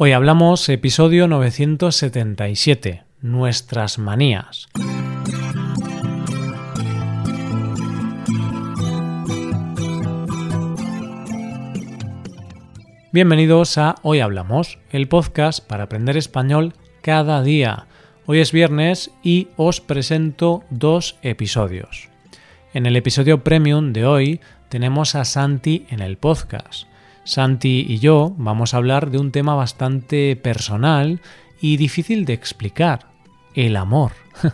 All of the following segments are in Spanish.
Hoy hablamos episodio 977, nuestras manías. Bienvenidos a Hoy Hablamos, el podcast para aprender español cada día. Hoy es viernes y os presento dos episodios. En el episodio premium de hoy tenemos a Santi en el podcast. Santi y yo vamos a hablar de un tema bastante personal y difícil de explicar, el amor.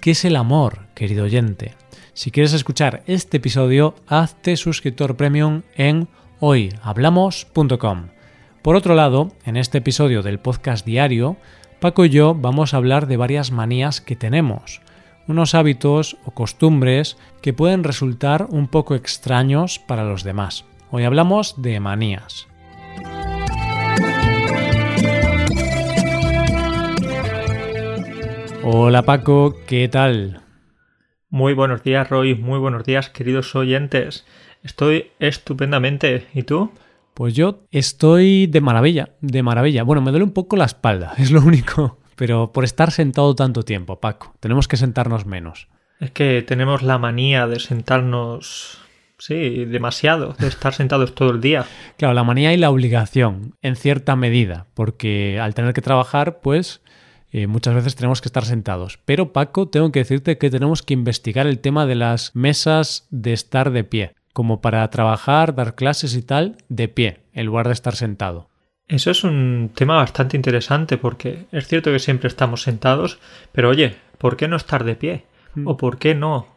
¿Qué es el amor, querido oyente? Si quieres escuchar este episodio, hazte suscriptor premium en hoyhablamos.com. Por otro lado, en este episodio del podcast diario, Paco y yo vamos a hablar de varias manías que tenemos, unos hábitos o costumbres que pueden resultar un poco extraños para los demás. Hoy hablamos de manías. Hola Paco, ¿qué tal? Muy buenos días Roy, muy buenos días queridos oyentes. Estoy estupendamente. ¿Y tú? Pues yo estoy de maravilla, de maravilla. Bueno, me duele un poco la espalda, es lo único. Pero por estar sentado tanto tiempo, Paco, tenemos que sentarnos menos. Es que tenemos la manía de sentarnos Sí, demasiado, de estar sentados todo el día. Claro, la manía y la obligación, en cierta medida, porque al tener que trabajar, pues eh, muchas veces tenemos que estar sentados. Pero Paco, tengo que decirte que tenemos que investigar el tema de las mesas de estar de pie, como para trabajar, dar clases y tal, de pie, en lugar de estar sentado. Eso es un tema bastante interesante porque es cierto que siempre estamos sentados, pero oye, ¿por qué no estar de pie? Mm. ¿O por qué no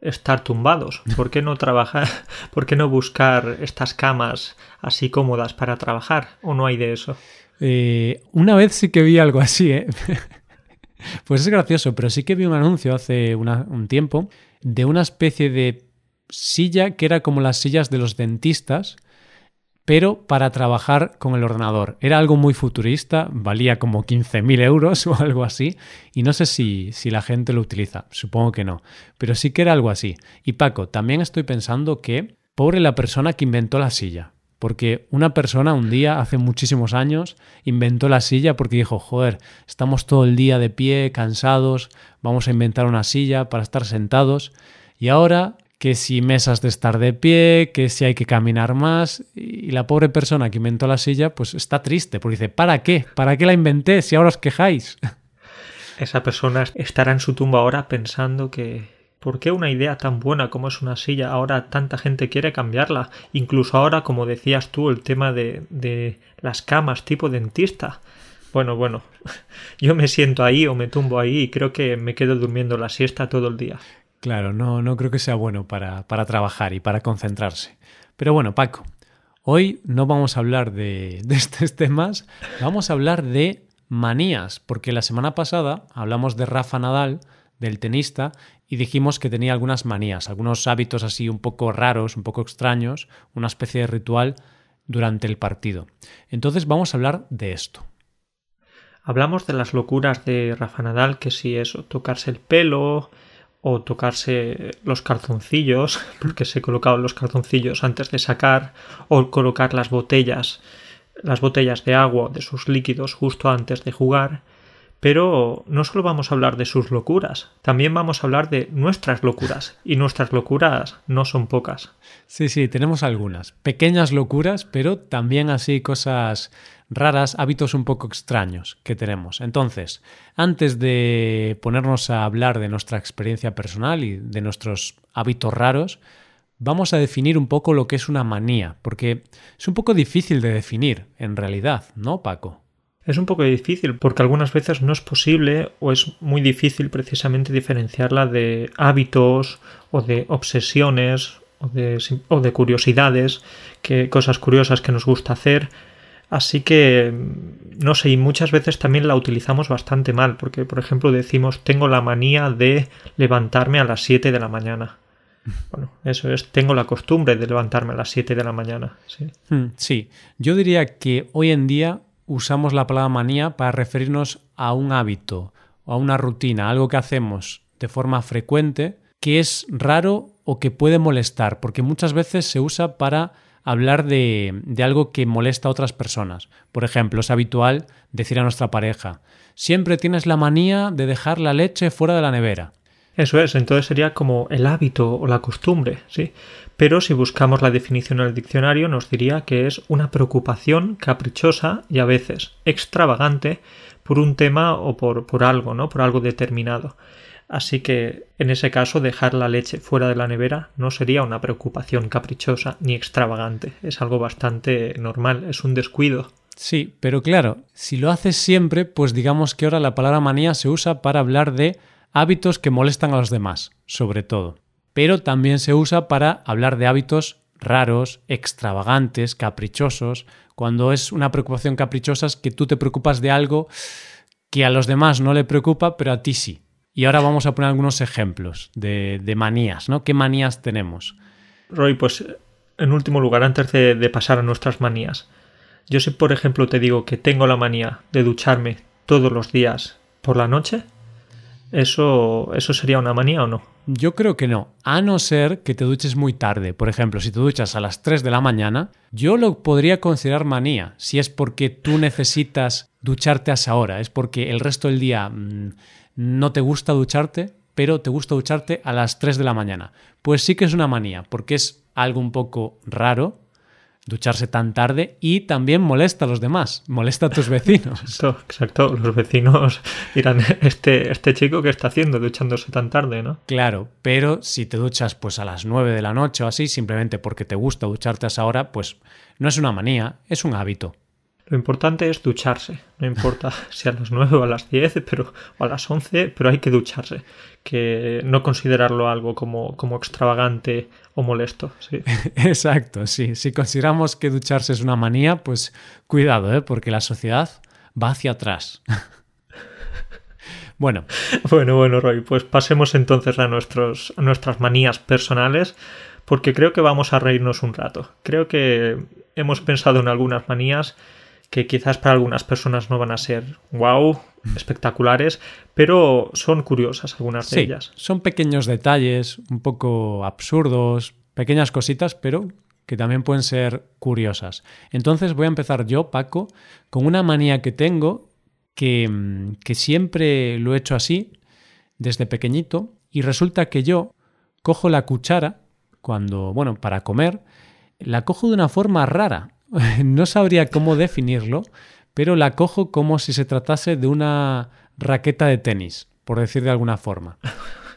estar tumbados? ¿Por qué no trabajar? ¿Por qué no buscar estas camas así cómodas para trabajar? ¿O no hay de eso? Eh, una vez sí que vi algo así, ¿eh? pues es gracioso, pero sí que vi un anuncio hace un tiempo de una especie de silla que era como las sillas de los dentistas, pero para trabajar con el ordenador. Era algo muy futurista, valía como 15.000 euros o algo así, y no sé si, si la gente lo utiliza, supongo que no, pero sí que era algo así. Y Paco, también estoy pensando que, pobre la persona que inventó la silla, porque una persona un día, hace muchísimos años, inventó la silla porque dijo, joder, estamos todo el día de pie, cansados, vamos a inventar una silla para estar sentados, y ahora que si mesas de estar de pie, que si hay que caminar más. Y la pobre persona que inventó la silla, pues está triste, porque dice, ¿para qué? ¿Para qué la inventé si ahora os quejáis? Esa persona estará en su tumba ahora pensando que ¿por qué una idea tan buena como es una silla ahora tanta gente quiere cambiarla? Incluso ahora, como decías tú, el tema de, de las camas tipo dentista. Bueno, bueno, yo me siento ahí o me tumbo ahí y creo que me quedo durmiendo la siesta todo el día. Claro, no, no creo que sea bueno para, para trabajar y para concentrarse. Pero bueno, Paco, hoy no vamos a hablar de, de estos temas, vamos a hablar de manías, porque la semana pasada hablamos de Rafa Nadal, del tenista, y dijimos que tenía algunas manías, algunos hábitos así un poco raros, un poco extraños, una especie de ritual durante el partido. Entonces vamos a hablar de esto. Hablamos de las locuras de Rafa Nadal, que si eso, tocarse el pelo, o tocarse los calzoncillos, porque se colocaban los calzoncillos antes de sacar, o colocar las botellas, las botellas de agua de sus líquidos justo antes de jugar. Pero no solo vamos a hablar de sus locuras, también vamos a hablar de nuestras locuras, y nuestras locuras no son pocas. Sí, sí, tenemos algunas. Pequeñas locuras, pero también así cosas raras, hábitos un poco extraños que tenemos. Entonces, antes de ponernos a hablar de nuestra experiencia personal y de nuestros hábitos raros, vamos a definir un poco lo que es una manía, porque es un poco difícil de definir, en realidad, ¿no, Paco? Es un poco difícil porque algunas veces no es posible o es muy difícil precisamente diferenciarla de hábitos o de obsesiones o de, o de curiosidades, que, cosas curiosas que nos gusta hacer Así que, no sé, y muchas veces también la utilizamos bastante mal, porque, por ejemplo, decimos, tengo la manía de levantarme a las 7 de la mañana. Bueno, eso es, tengo la costumbre de levantarme a las 7 de la mañana. Sí. Hmm, sí, yo diría que hoy en día usamos la palabra manía para referirnos a un hábito o a una rutina, algo que hacemos de forma frecuente, que es raro o que puede molestar, porque muchas veces se usa para hablar de, de algo que molesta a otras personas. Por ejemplo, es habitual decir a nuestra pareja, siempre tienes la manía de dejar la leche fuera de la nevera. Eso es, entonces sería como el hábito o la costumbre, ¿sí? Pero si buscamos la definición en el diccionario nos diría que es una preocupación caprichosa y a veces extravagante por un tema o por, por algo, ¿no? Por algo determinado. Así que en ese caso dejar la leche fuera de la nevera no sería una preocupación caprichosa ni extravagante, es algo bastante normal, es un descuido. Sí, pero claro, si lo haces siempre, pues digamos que ahora la palabra manía se usa para hablar de hábitos que molestan a los demás, sobre todo. Pero también se usa para hablar de hábitos raros, extravagantes, caprichosos. Cuando es una preocupación caprichosa es que tú te preocupas de algo que a los demás no le preocupa, pero a ti sí. Y ahora vamos a poner algunos ejemplos de, manías, ¿no? ¿Qué manías tenemos? Roy, pues en último lugar, antes de, de pasar a nuestras manías, yo si por ejemplo te digo que tengo la manía de ducharme todos los días por la noche, ¿Eso, ¿Eso sería una manía o no? Yo creo que no, a no ser que te duches muy tarde. Por ejemplo, si te duchas a las 3 de la mañana, yo lo podría considerar manía, si es porque tú necesitas ducharte a esa hora, es porque el resto del día mm, no te gusta ducharte, pero te gusta ducharte a las 3 de la mañana. Pues sí que es una manía, porque es algo un poco raro, ducharse tan tarde y también molesta a los demás, molesta a tus vecinos. Exacto, exacto. los vecinos dirán, este, este chico que está haciendo duchándose tan tarde, ¿no? Claro, pero si te duchas pues a las 9 de la noche o así, simplemente porque te gusta ducharte a esa hora, pues no es una manía, es un hábito. Lo importante es ducharse. No importa si a las 9 o a las 10 pero, o a las 11, pero hay que ducharse. Que no considerarlo algo como, como extravagante o molesto. ¿sí? Exacto, sí. Si consideramos que ducharse es una manía, pues cuidado, ¿eh? porque la sociedad va hacia atrás. bueno. Bueno, bueno, Roy, pues pasemos entonces a, nuestros, a nuestras manías personales, porque creo que vamos a reírnos un rato. Creo que hemos pensado en algunas manías que quizás para algunas personas no van a ser wow, espectaculares, pero son curiosas algunas de ellas. Son pequeños detalles, un poco absurdos, pequeñas cositas, pero que también pueden ser curiosas. Entonces voy a empezar yo, Paco, con una manía que tengo, que, que siempre lo he hecho así, desde pequeñito, y resulta que yo cojo la cuchara, cuando, bueno, para comer, la cojo de una forma rara. no sabría cómo definirlo, pero la cojo como si se tratase de una raqueta de tenis, por decir de alguna forma.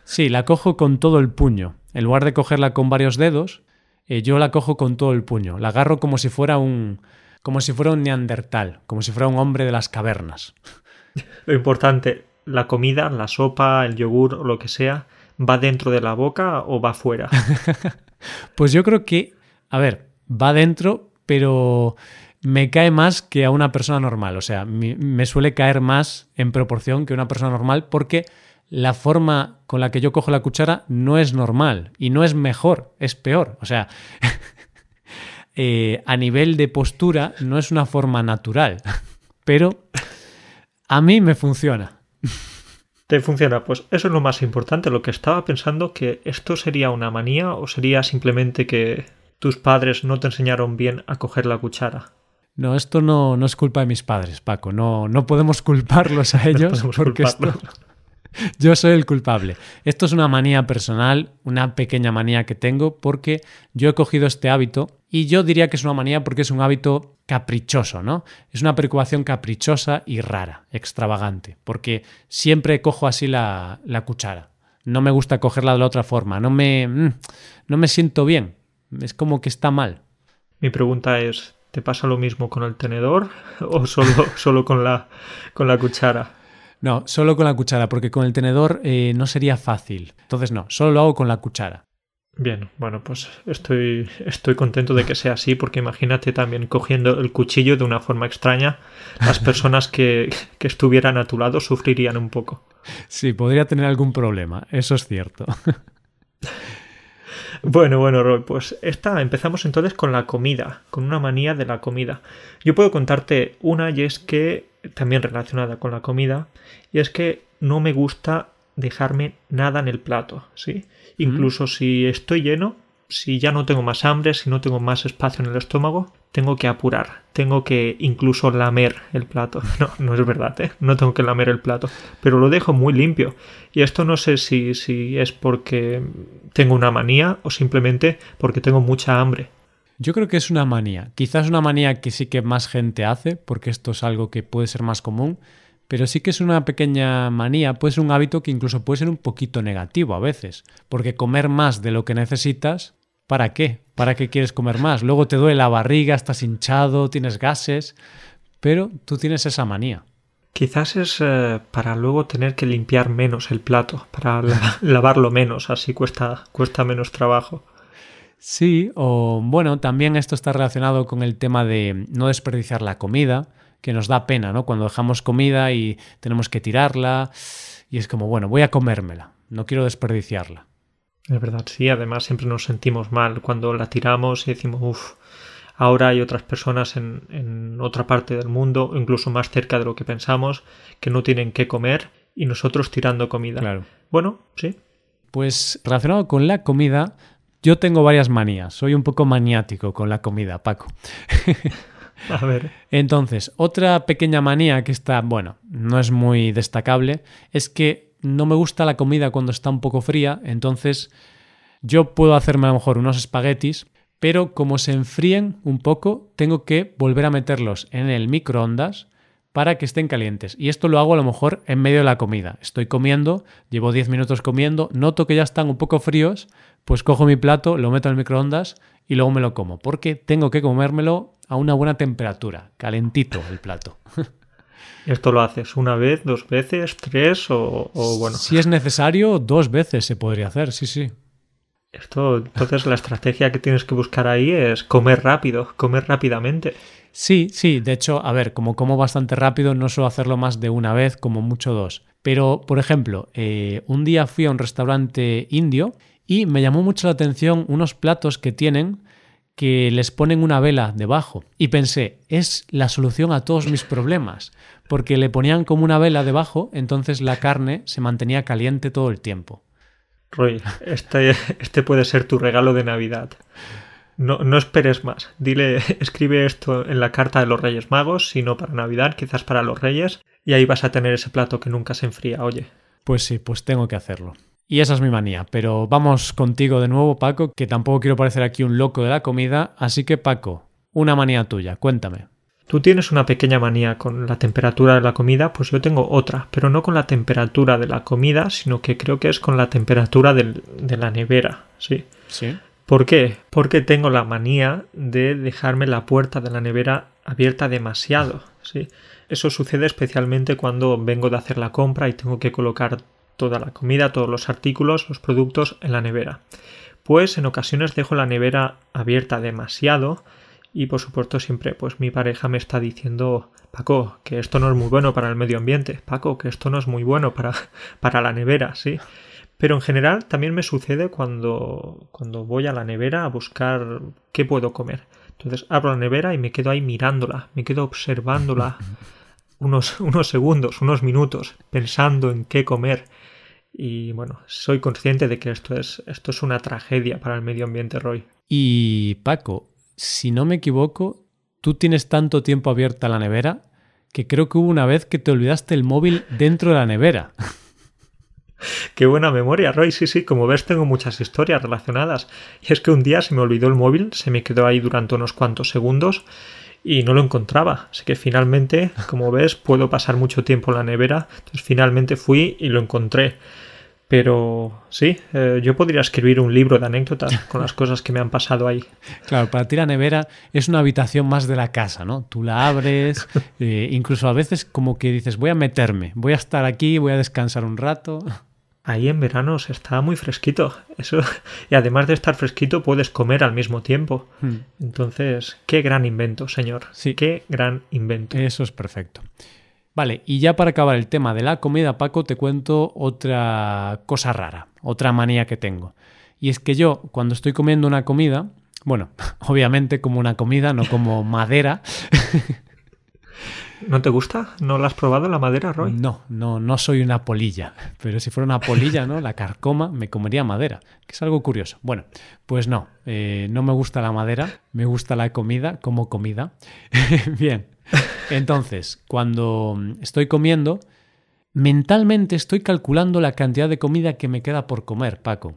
Sí, la cojo con todo el puño. En lugar de cogerla con varios dedos, eh, yo la cojo con todo el puño. La agarro como si fuera un como si fuera un neandertal, como si fuera un hombre de las cavernas. Lo importante, la comida, la sopa, el yogur o lo que sea, ¿va dentro de la boca o va fuera? pues yo creo que, a ver, va dentro, pero me cae más que a una persona normal. O sea, me suele caer más en proporción que una persona normal porque la forma con la que yo cojo la cuchara no es normal y no es mejor, es peor. O sea, eh, a nivel de postura no es una forma natural, pero a mí me funciona. ¿Te funciona? Pues eso es lo más importante. Lo que estaba pensando que esto sería una manía o sería simplemente que tus padres no te enseñaron bien a coger la cuchara. No, esto no, no es culpa de mis padres, Paco. No, no podemos culparlos a ellos porque esto... Yo soy el culpable. Esto es una manía personal, una pequeña manía que tengo porque yo he cogido este hábito y yo diría que es una manía porque es un hábito caprichoso, ¿no? Es una preocupación caprichosa y rara, extravagante, porque siempre cojo así la, la cuchara. No me gusta cogerla de la otra forma, no me, mm, no me siento bien. Es como que está mal. Mi pregunta es, ¿te pasa lo mismo con el tenedor o solo, solo con, la, con la cuchara? No, solo con la cuchara, porque con el tenedor eh, no sería fácil. Entonces no, solo lo hago con la cuchara. Bien, bueno, pues estoy, estoy contento de que sea así, porque imagínate también cogiendo el cuchillo de una forma extraña, las personas que, que estuvieran a tu lado sufrirían un poco. Sí, podría tener algún problema, eso es cierto. Bueno, bueno, Roy, pues esta empezamos entonces con la comida, con una manía de la comida. Yo puedo contarte una y es que, también relacionada con la comida, y es que no me gusta dejarme nada en el plato, ¿sí? Incluso si estoy lleno, si ya no tengo más hambre, si no tengo más espacio en el estómago, tengo que apurar, tengo que incluso lamer el plato. No, no es verdad, ¿eh? no tengo que lamer el plato, pero lo dejo muy limpio. Y esto no sé si, si es porque tengo una manía o simplemente porque tengo mucha hambre. Yo creo que es una manía. Quizás una manía que sí que más gente hace, porque esto es algo que puede ser más común, pero sí que es una pequeña manía, puede ser un hábito que incluso puede ser un poquito negativo a veces, porque comer más de lo que necesitas, ¿para qué? ¿Para qué quieres comer más? Luego te duele la barriga, estás hinchado, tienes gases, pero tú tienes esa manía. Quizás es eh, para luego tener que limpiar menos el plato, para lavarlo menos, así cuesta, cuesta menos trabajo. Sí, o bueno, también esto está relacionado con el tema de no desperdiciar la comida, que nos da pena, ¿no? Cuando dejamos comida y tenemos que tirarla y es como, bueno, voy a comérmela, no quiero desperdiciarla. Es verdad, sí, además siempre nos sentimos mal cuando la tiramos y decimos, uff, ahora hay otras personas en, en otra parte del mundo, incluso más cerca de lo que pensamos, que no tienen qué comer y nosotros tirando comida. Claro. Bueno, sí. Pues relacionado con la comida, yo tengo varias manías, soy un poco maniático con la comida, Paco. A ver. Entonces, otra pequeña manía que está, bueno, no es muy destacable, es que no me gusta la comida cuando está un poco fría, entonces yo puedo hacerme a lo mejor unos espaguetis, pero como se enfríen un poco, tengo que volver a meterlos en el microondas para que estén calientes. Y esto lo hago a lo mejor en medio de la comida. Estoy comiendo, llevo 10 minutos comiendo, noto que ya están un poco fríos, pues cojo mi plato, lo meto en el microondas y luego me lo como, porque tengo que comérmelo a una buena temperatura, calentito el plato. ¿Esto lo haces una vez, dos veces, tres o, o, bueno? Si es necesario, dos veces se podría hacer, sí, sí. Esto, entonces la estrategia que tienes que buscar ahí es comer rápido, comer rápidamente. Sí, sí, de hecho, a ver, como como bastante rápido, no suelo hacerlo más de una vez, como mucho dos. Pero, por ejemplo, eh, un día fui a un restaurante indio y me llamó mucho la atención unos platos que tienen que les ponen una vela debajo. Y pensé, es la solución a todos mis problemas, porque le ponían como una vela debajo, entonces la carne se mantenía caliente todo el tiempo. Roy, este, este puede ser tu regalo de Navidad. No, no, esperes más. Dile, escribe esto en la carta de los Reyes Magos, sino para Navidad, quizás para los Reyes, y ahí vas a tener ese plato que nunca se enfría, oye. Pues sí, pues tengo que hacerlo. Y esa es mi manía. Pero vamos contigo de nuevo, Paco, que tampoco quiero parecer aquí un loco de la comida. Así que, Paco, una manía tuya, cuéntame. Tú tienes una pequeña manía con la temperatura de la comida, pues yo tengo otra, pero no con la temperatura de la comida, sino que creo que es con la temperatura del, de la nevera, ¿sí? Sí. ¿Por qué? Porque tengo la manía de dejarme la puerta de la nevera abierta demasiado, ¿sí? Eso sucede especialmente cuando vengo de hacer la compra y tengo que colocar toda la comida, todos los artículos, los productos en la nevera. Pues en ocasiones dejo la nevera abierta demasiado y por supuesto siempre pues mi pareja me está diciendo Paco, que esto no es muy bueno para el medio ambiente, Paco, que esto no es muy bueno para, para la nevera, sí. Pero en general también me sucede cuando, cuando voy a la nevera a buscar qué puedo comer. Entonces abro la nevera y me quedo ahí mirándola, me quedo observándola unos, unos segundos, unos minutos, pensando en qué comer. Y bueno, soy consciente de que esto es, esto es una tragedia para el medio ambiente, Roy. Y Paco, si no me equivoco, tú tienes tanto tiempo abierta la nevera que creo que hubo una vez que te olvidaste el móvil dentro de la nevera. Qué buena memoria, Roy. Sí, sí, como ves tengo muchas historias relacionadas. Y es que un día se me olvidó el móvil, se me quedó ahí durante unos cuantos segundos y no lo encontraba. Así que finalmente, como ves, puedo pasar mucho tiempo en la nevera. Entonces finalmente fui y lo encontré. Pero sí, eh, yo podría escribir un libro de anécdotas con las cosas que me han pasado ahí. Claro, para ti la nevera es una habitación más de la casa, ¿no? Tú la abres, eh, incluso a veces como que dices, voy a meterme, voy a estar aquí, voy a descansar un rato. Ahí en verano se está muy fresquito. Eso, y además de estar fresquito, puedes comer al mismo tiempo. Hmm. Entonces, qué gran invento, señor. Sí. Qué gran invento. Eso es perfecto. Vale, y ya para acabar el tema de la comida, Paco, te cuento otra cosa rara, otra manía que tengo. Y es que yo, cuando estoy comiendo una comida, bueno, obviamente como una comida, no como madera, ¿No te gusta? ¿No la has probado la madera, Roy? No, no, no soy una polilla. Pero si fuera una polilla, ¿no? La carcoma me comería madera, que es algo curioso. Bueno, pues no, eh, no me gusta la madera, me gusta la comida como comida. Bien, entonces, cuando estoy comiendo, mentalmente estoy calculando la cantidad de comida que me queda por comer, Paco.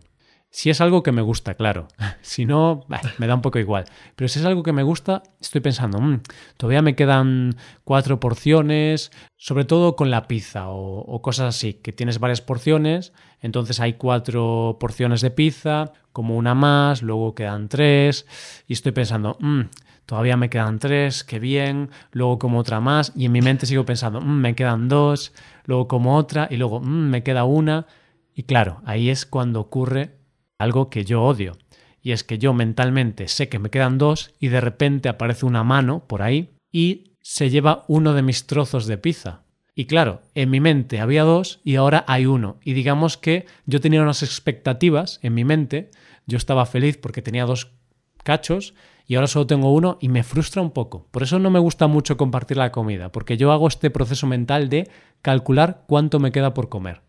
Si es algo que me gusta, claro. Si no, me da un poco igual. Pero si es algo que me gusta, estoy pensando, mm, todavía me quedan cuatro porciones, sobre todo con la pizza o, cosas así, que tienes varias porciones, entonces hay cuatro porciones de pizza, como una más, luego quedan tres, y estoy pensando, mm, todavía me quedan tres, qué bien, luego como otra más, y en mi mente sigo pensando, mm, me quedan dos, luego como otra, y luego me queda una, y claro, ahí es cuando ocurre algo que yo odio. Y es que yo mentalmente sé que me quedan dos y de repente aparece una mano por ahí y se lleva uno de mis trozos de pizza. Y claro, en mi mente había dos y ahora hay uno. Y digamos que yo tenía unas expectativas en mi mente, yo estaba feliz porque tenía dos cachos y ahora solo tengo uno y me frustra un poco. Por eso no me gusta mucho compartir la comida, porque yo hago este proceso mental de calcular cuánto me queda por comer.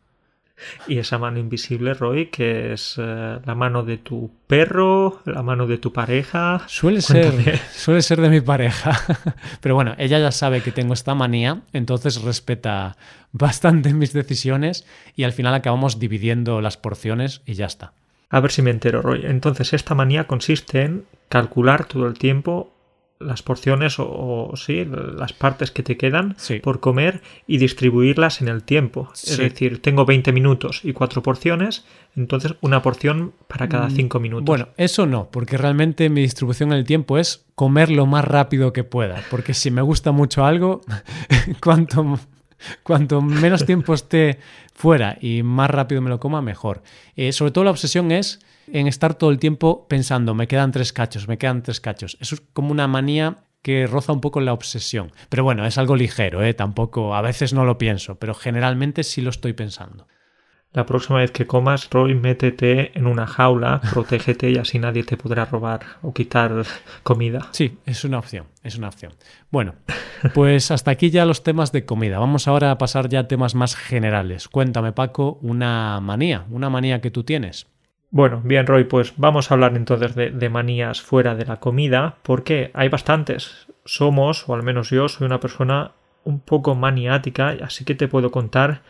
Y esa mano invisible, Roy, que es eh, la mano de tu perro, la mano de tu pareja. Suele ser, suele ser de mi pareja. Pero bueno, ella ya sabe que tengo esta manía, entonces respeta bastante mis decisiones y al final acabamos dividiendo las porciones y ya está. A ver si me entero, Roy. Entonces, esta manía consiste en calcular todo el tiempo las porciones o, sí, las partes que te quedan por comer y distribuirlas en el tiempo. Es decir, tengo 20 minutos y cuatro porciones, entonces una porción para cada mm, cinco minutos. Bueno, eso no, porque realmente mi distribución en el tiempo es comer lo más rápido que pueda, porque si me gusta mucho algo, cuanto, cuanto menos tiempo esté fuera y más rápido me lo coma, mejor. Eh, sobre todo la obsesión es en estar todo el tiempo pensando, me quedan tres cachos, me quedan tres cachos. Eso es como una manía que roza un poco la obsesión. Pero bueno, es algo ligero, ¿eh? tampoco, a veces no lo pienso, pero generalmente sí lo estoy pensando. La próxima vez que comas, Roy, métete en una jaula, protégete y así nadie te podrá robar o quitar comida. Sí, es una opción, es una opción. Bueno, pues hasta aquí ya los temas de comida. Vamos ahora a pasar ya a temas más generales. Cuéntame, Paco, una manía, una manía que tú tienes. Bueno, bien, Roy, pues vamos a hablar entonces de, manías fuera de la comida, porque hay bastantes. Somos, o al menos yo, soy una persona un poco maniática, así que te puedo contar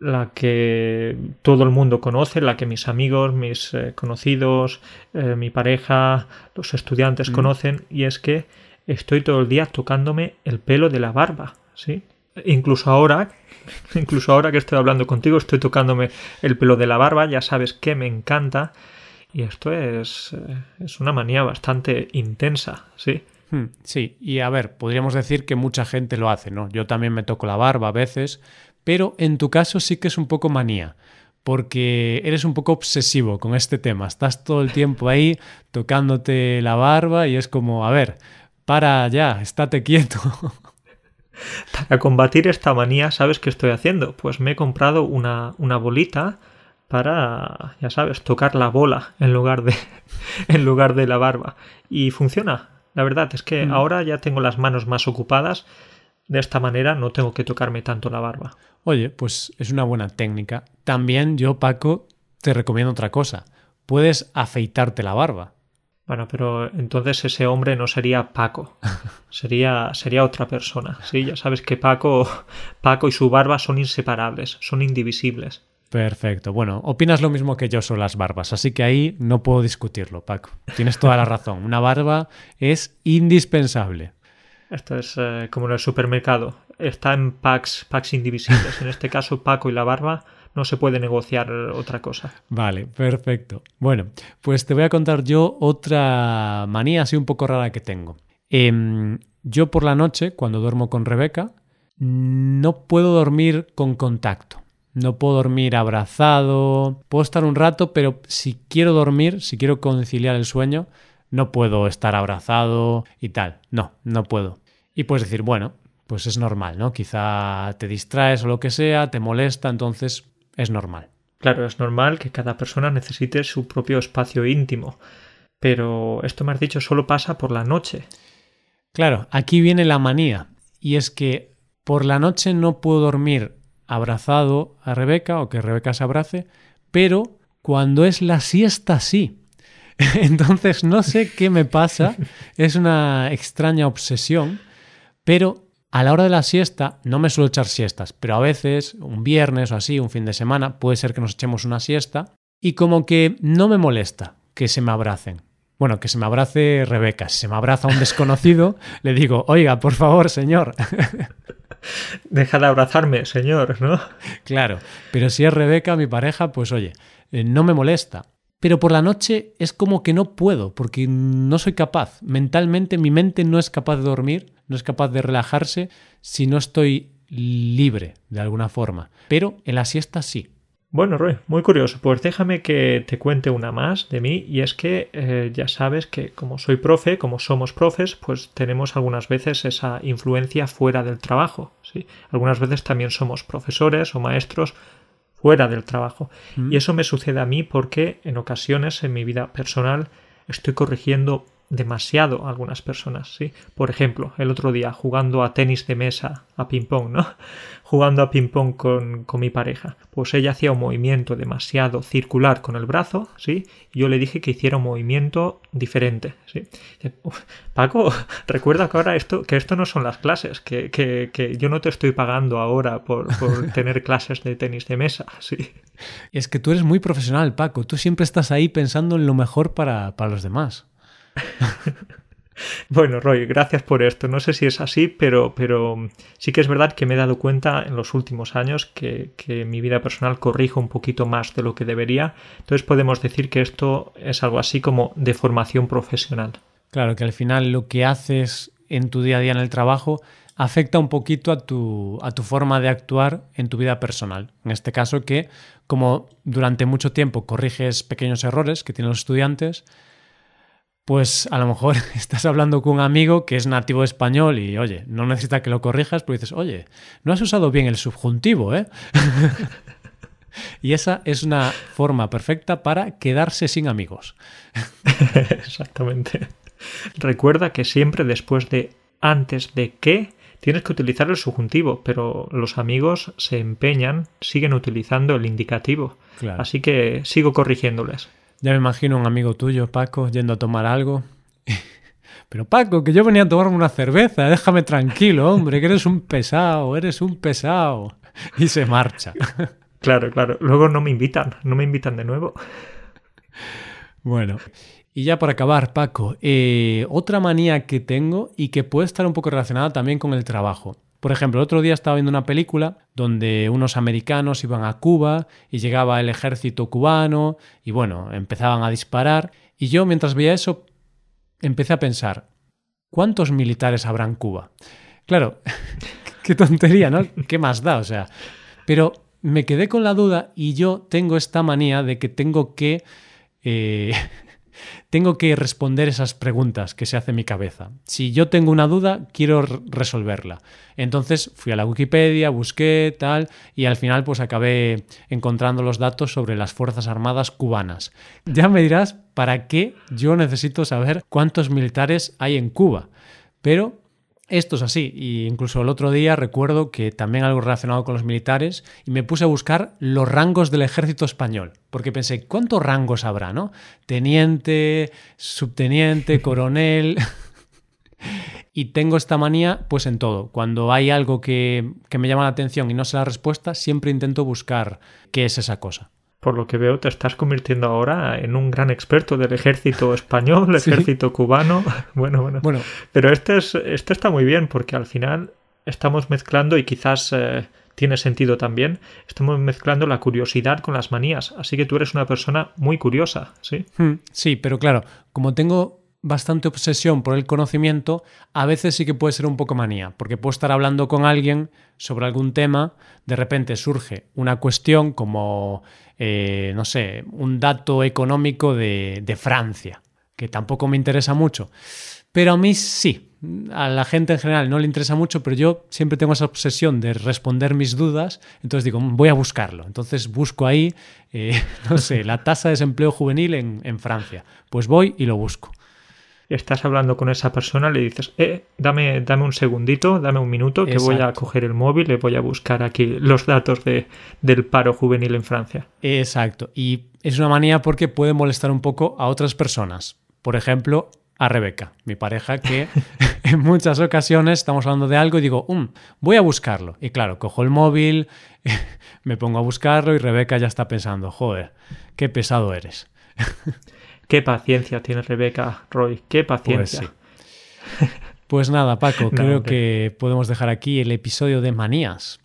la que todo el mundo conoce, la que mis amigos, mis eh, conocidos, eh, mi pareja, los estudiantes mm. conocen, y es que estoy todo el día tocándome el pelo de la barba, ¿sí? Incluso ahora, incluso ahora que estoy hablando contigo, estoy tocándome el pelo de la barba, ya sabes que me encanta. Y esto es, eh, es una manía bastante intensa, ¿sí? Hmm, sí, y a ver, podríamos decir que mucha gente lo hace, ¿no? Yo también me toco la barba a veces, pero en tu caso sí que es un poco manía, porque eres un poco obsesivo con este tema. Estás todo el tiempo ahí tocándote la barba y es como, a ver, para ya, estate quieto. Para combatir esta manía, ¿sabes qué estoy haciendo? Pues me he comprado una, una bolita para, ya sabes, tocar la bola en lugar de, en lugar de la barba. Y funciona. La verdad es que mm. ahora ya tengo las manos más ocupadas. De esta manera no tengo que tocarme tanto la barba. Oye, pues es una buena técnica. También yo, Paco, te recomiendo otra cosa. Puedes afeitarte la barba. Bueno, pero entonces ese hombre no sería Paco, sería, sería otra persona. Sí, ya sabes que Paco, Paco y su barba son inseparables, son indivisibles. Perfecto. Bueno, opinas lo mismo que yo sobre las barbas, así que ahí no puedo discutirlo, Paco. Tienes toda la razón. Una barba es indispensable. Esto es eh, como en el supermercado. Está en packs, packs indivisibles. En este caso, Paco y la barba no se puede negociar otra cosa. Vale, perfecto. Bueno, pues te voy a contar yo otra manía así un poco rara que tengo. Em, yo por la noche, cuando duermo con Rebeca, no puedo dormir con contacto. No puedo dormir abrazado. Puedo estar un rato, pero si quiero dormir, si quiero conciliar el sueño, no puedo estar abrazado y tal. No, no puedo. Y puedes decir, bueno, pues es normal, ¿no? Quizá te distraes o lo que sea, te molesta, entonces es normal. Claro, es normal que cada persona necesite su propio espacio íntimo. Pero esto me has dicho solo pasa por la noche. Claro, aquí viene la manía. Y es que por la noche no puedo dormir abrazado a Rebeca o que Rebeca se abrace, pero cuando es la siesta sí. Entonces no sé qué me pasa, es una extraña obsesión, pero a la hora de la siesta no me suelo echar siestas, pero a veces, un viernes o así, un fin de semana, puede ser que nos echemos una siesta y como que no me molesta que se me abracen. Bueno, que se me abrace Rebeca. Si se me abraza un desconocido, le digo, oiga, por favor, señor. Deja de abrazarme, señor, ¿no? Claro, pero si es Rebeca, mi pareja, pues oye, eh, no me molesta. Pero por la noche es como que no puedo, porque no soy capaz. Mentalmente mi mente no es capaz de dormir, no es capaz de relajarse si no estoy libre de alguna forma. Pero en la siesta sí. Bueno, Roy, muy curioso. Pues déjame que te cuente una más de mí y es que eh, ya sabes que como soy profe, como somos profes, pues tenemos algunas veces esa influencia fuera del trabajo. ¿sí? Algunas veces también somos profesores o maestros fuera del trabajo. Mm. Y eso me sucede a mí porque en ocasiones en mi vida personal estoy corrigiendo demasiado a algunas personas, ¿sí? Por ejemplo, el otro día jugando a tenis de mesa, a ping-pong, ¿no? Jugando a ping-pong con, con, mi pareja. Pues ella hacía un movimiento demasiado circular con el brazo, ¿sí? Y yo le dije que hiciera un movimiento diferente, ¿sí? Paco, recuerda que ahora esto, que esto no son las clases, que, que, que yo no te estoy pagando ahora por, por tener clases de tenis de mesa, ¿sí? Es que tú eres muy profesional, Paco. Tú siempre estás ahí pensando en lo mejor para, para los demás. Bueno, Roy, gracias por esto. No sé si es así, pero, pero sí que es verdad que me he dado cuenta en los últimos años que, mi vida personal corrijo un poquito más de lo que debería. Entonces podemos decir que esto es algo así como de formación profesional. Claro, que al final lo que haces en tu día a día en el trabajo afecta un poquito a tu, a tu forma de actuar en tu vida personal. En este caso que, como durante mucho tiempo corriges pequeños errores que tienen los estudiantes, pues a lo mejor estás hablando con un amigo que es nativo español y, oye, no necesita que lo corrijas, pero dices, oye, no has usado bien el subjuntivo, ¿eh? y esa es una forma perfecta para quedarse sin amigos. Exactamente. Recuerda que siempre después de antes de que tienes que utilizar el subjuntivo, pero los amigos se empeñan, siguen utilizando el indicativo. Así que sigo corrigiéndoles. Ya me imagino un amigo tuyo, Paco, yendo a tomar algo. Pero Paco, que yo venía a tomarme una cerveza, déjame tranquilo, hombre, que eres un pesado, eres un pesado. Y se marcha. Claro, claro. Luego no me invitan, no me invitan de nuevo. Bueno, y ya por acabar, Paco, eh, otra manía que tengo y que puede estar un poco relacionada también con el trabajo. Por ejemplo, el otro día estaba viendo una película donde unos americanos iban a Cuba y llegaba el ejército cubano y bueno, empezaban a disparar. Y yo mientras veía eso empecé a pensar, ¿cuántos militares habrá en Cuba? Claro, qué tontería, ¿no? ¿Qué más da? O sea, pero me quedé con la duda y yo tengo esta manía de que tengo que... Eh, tengo que responder esas preguntas que se hace en mi cabeza. Si yo tengo una duda, quiero resolverla. Entonces fui a la Wikipedia, busqué tal y al final pues acabé encontrando los datos sobre las Fuerzas Armadas cubanas. Ya me dirás para qué yo necesito saber cuántos militares hay en Cuba. Pero esto es así, y incluso el otro día recuerdo que también algo relacionado con los militares, y me puse a buscar los rangos del ejército español, porque pensé, ¿cuántos rangos habrá, no? Teniente, subteniente, coronel. y tengo esta manía, pues en todo. Cuando hay algo que, que me llama la atención y no sé la respuesta, siempre intento buscar qué es esa cosa por lo que veo, te estás convirtiendo ahora en un gran experto del ejército español, el ejército cubano. Bueno, bueno. bueno. Pero este, es, este está muy bien porque al final estamos mezclando y quizás eh, tiene sentido también, estamos mezclando la curiosidad con las manías. Así que tú eres una persona muy curiosa, ¿sí? Hmm, sí, pero claro, como tengo bastante obsesión por el conocimiento, a veces sí que puede ser un poco manía, porque puedo estar hablando con alguien sobre algún tema, de repente surge una cuestión como, eh, no sé, un dato económico de, de Francia, que tampoco me interesa mucho, pero a mí sí, a la gente en general no le interesa mucho, pero yo siempre tengo esa obsesión de responder mis dudas, entonces digo, voy a buscarlo. Entonces busco ahí, eh, no sé, la tasa de desempleo juvenil en, en Francia. Pues voy y lo busco. Estás hablando con esa persona, le dices, eh, dame, dame un segundito, dame un minuto, que voy a coger el móvil y voy a buscar aquí los datos de, del paro juvenil en Francia. Exacto. Y es una manía porque puede molestar un poco a otras personas. Por ejemplo, a Rebeca, mi pareja, que en muchas ocasiones estamos hablando de algo y digo, um, voy a buscarlo. Y claro, cojo el móvil, me pongo a buscarlo y Rebeca ya está pensando, joder, qué pesado eres. Qué paciencia tiene Rebeca, Roy, qué paciencia. Pues, pues nada, Paco, creo que podemos dejar aquí el episodio de manías.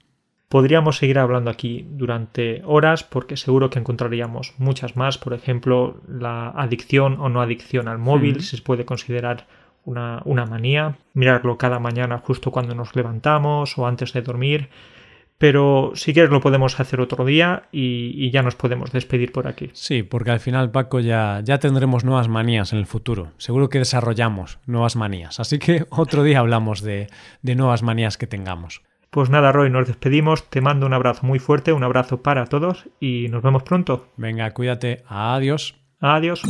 Podríamos seguir hablando aquí durante horas porque seguro que encontraríamos muchas más. Por ejemplo, la adicción o no adicción al móvil, si se puede considerar una, una manía. Mirarlo cada mañana justo cuando nos levantamos o antes de dormir. Pero si quieres lo podemos hacer otro día y, ya nos podemos despedir por aquí. Sí, porque al final, Paco, ya, ya tendremos nuevas manías en el futuro. Seguro que desarrollamos nuevas manías. Así que otro día hablamos de, de nuevas manías que tengamos. Pues nada, Roy, nos despedimos. Te mando un abrazo muy fuerte, un abrazo para todos y nos vemos pronto. Venga, cuídate. Adiós. Adiós.